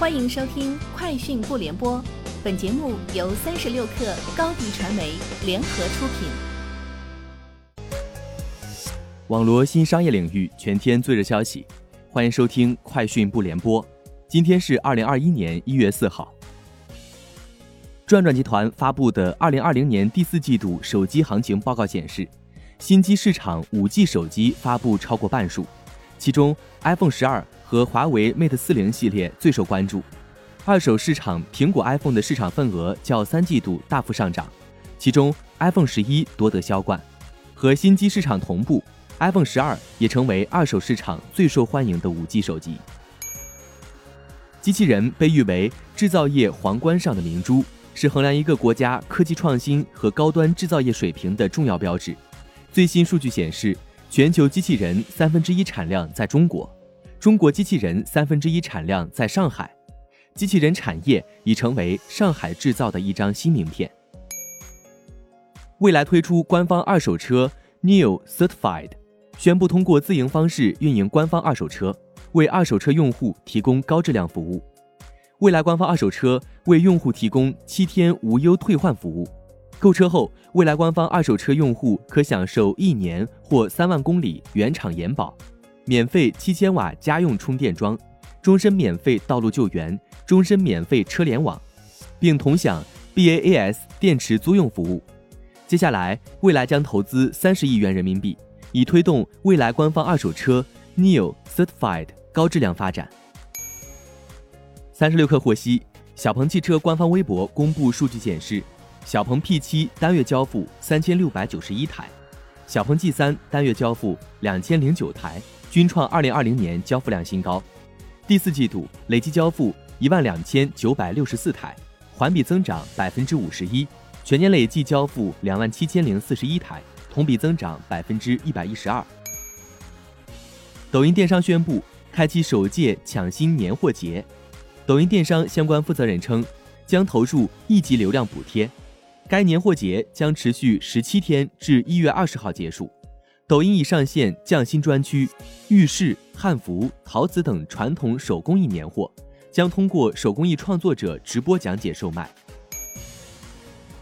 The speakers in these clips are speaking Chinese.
欢迎收听《快讯不联播》，本节目由三十六克高低传媒联合出品。网罗新商业领域全天最热消息，欢迎收听《快讯不联播》。今天是二零二一年一月四号。转转集团发布的二零二零年第四季度手机行情报告显示，新机市场五 G 手机发布超过半数，其中 iPhone 十二。和华为 Mate 四零系列最受关注，二手市场苹果 iPhone 的市场份额较三季度大幅上涨，其中 iPhone 十一夺得销冠，和新机市场同步，iPhone 十二也成为二手市场最受欢迎的五 G 手机。机器人被誉为制造业皇冠上的明珠，是衡量一个国家科技创新和高端制造业水平的重要标志。最新数据显示，全球机器人三分之一产量在中国。中国机器人三分之一产量在上海，机器人产业已成为上海制造的一张新名片。未来推出官方二手车 Neo Certified，宣布通过自营方式运营官方二手车，为二手车用户提供高质量服务。未来官方二手车为用户提供七天无忧退换服务，购车后，未来官方二手车用户可享受一年或三万公里原厂延保。免费七千瓦家用充电桩，终身免费道路救援，终身免费车联网，并同享 BAAS 电池租用服务。接下来，蔚来将投资三十亿元人民币，以推动蔚来官方二手车 Neo Certified 高质量发展。三十六氪获悉，小鹏汽车官方微博公布数据显示，小鹏 P7 单月交付三千六百九十一台，小鹏 G3 单月交付两千零九台。均创二零二零年交付量新高，第四季度累计交付一万两千九百六十四台，环比增长百分之五十一，全年累计交付两万七千零四十一台，同比增长百分之一百一十二。抖音电商宣布开启首届抢新年货节，抖音电商相关负责人称，将投入一级流量补贴，该年货节将持续十七天至一月二十号结束。抖音已上线匠心专区，玉饰、汉服、陶瓷等传统手工艺年货将通过手工艺创作者直播讲解售卖。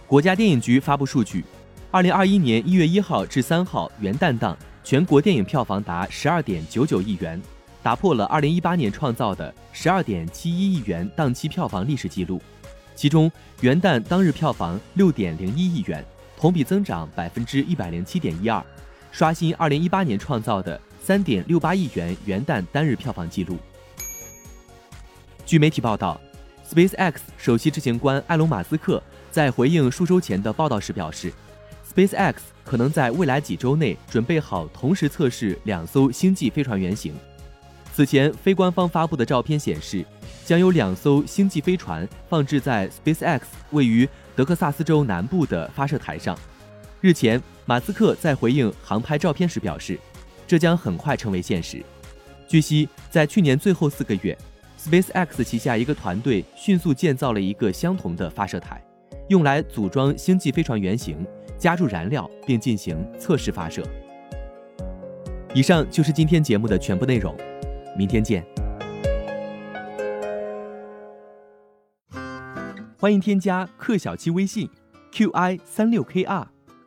国家电影局发布数据，二零二一年一月一号至三号元旦档全国电影票房达十二点九九亿元，打破了二零一八年创造的十二点七一亿元档期票房历史记录。其中，元旦当日票房六点零一亿元，同比增长百分之一百零七点一二。刷新二零一八年创造的三点六八亿元元旦单日票房纪录。据媒体报道，SpaceX 首席执行官埃隆·马斯克在回应数周前的报道时表示，SpaceX 可能在未来几周内准备好同时测试两艘星际飞船原型。此前，非官方发布的照片显示，将有两艘星际飞船放置在 SpaceX 位于德克萨斯州南部的发射台上。日前，马斯克在回应航拍照片时表示，这将很快成为现实。据悉，在去年最后四个月，SpaceX 旗下一个团队迅速建造了一个相同的发射台，用来组装星际飞船原型，加入燃料并进行测试发射。以上就是今天节目的全部内容，明天见。欢迎添加克小七微信，qi 三六 kr。